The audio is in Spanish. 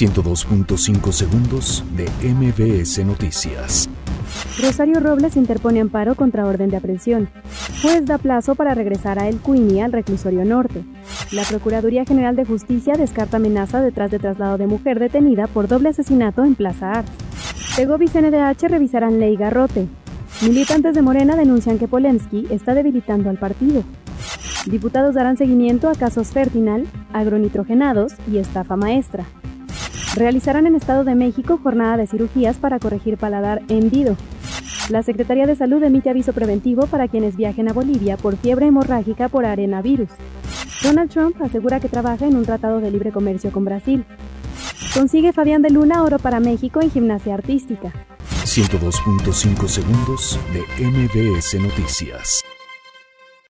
102.5 segundos de MBS Noticias. Rosario Robles interpone amparo contra orden de aprehensión. Juez da plazo para regresar a El Cuini al reclusorio norte. La Procuraduría General de Justicia descarta amenaza detrás de traslado de mujer detenida por doble asesinato en Plaza Arts. Segovis NDH revisarán ley Garrote. Militantes de Morena denuncian que Polensky está debilitando al partido. Diputados darán seguimiento a casos Fertinal, agronitrogenados y estafa maestra. Realizarán en Estado de México jornada de cirugías para corregir paladar hendido. La Secretaría de Salud emite aviso preventivo para quienes viajen a Bolivia por fiebre hemorrágica por arenavirus. Donald Trump asegura que trabaja en un tratado de libre comercio con Brasil. Consigue Fabián de Luna oro para México en gimnasia artística. 102.5 segundos de MBS Noticias.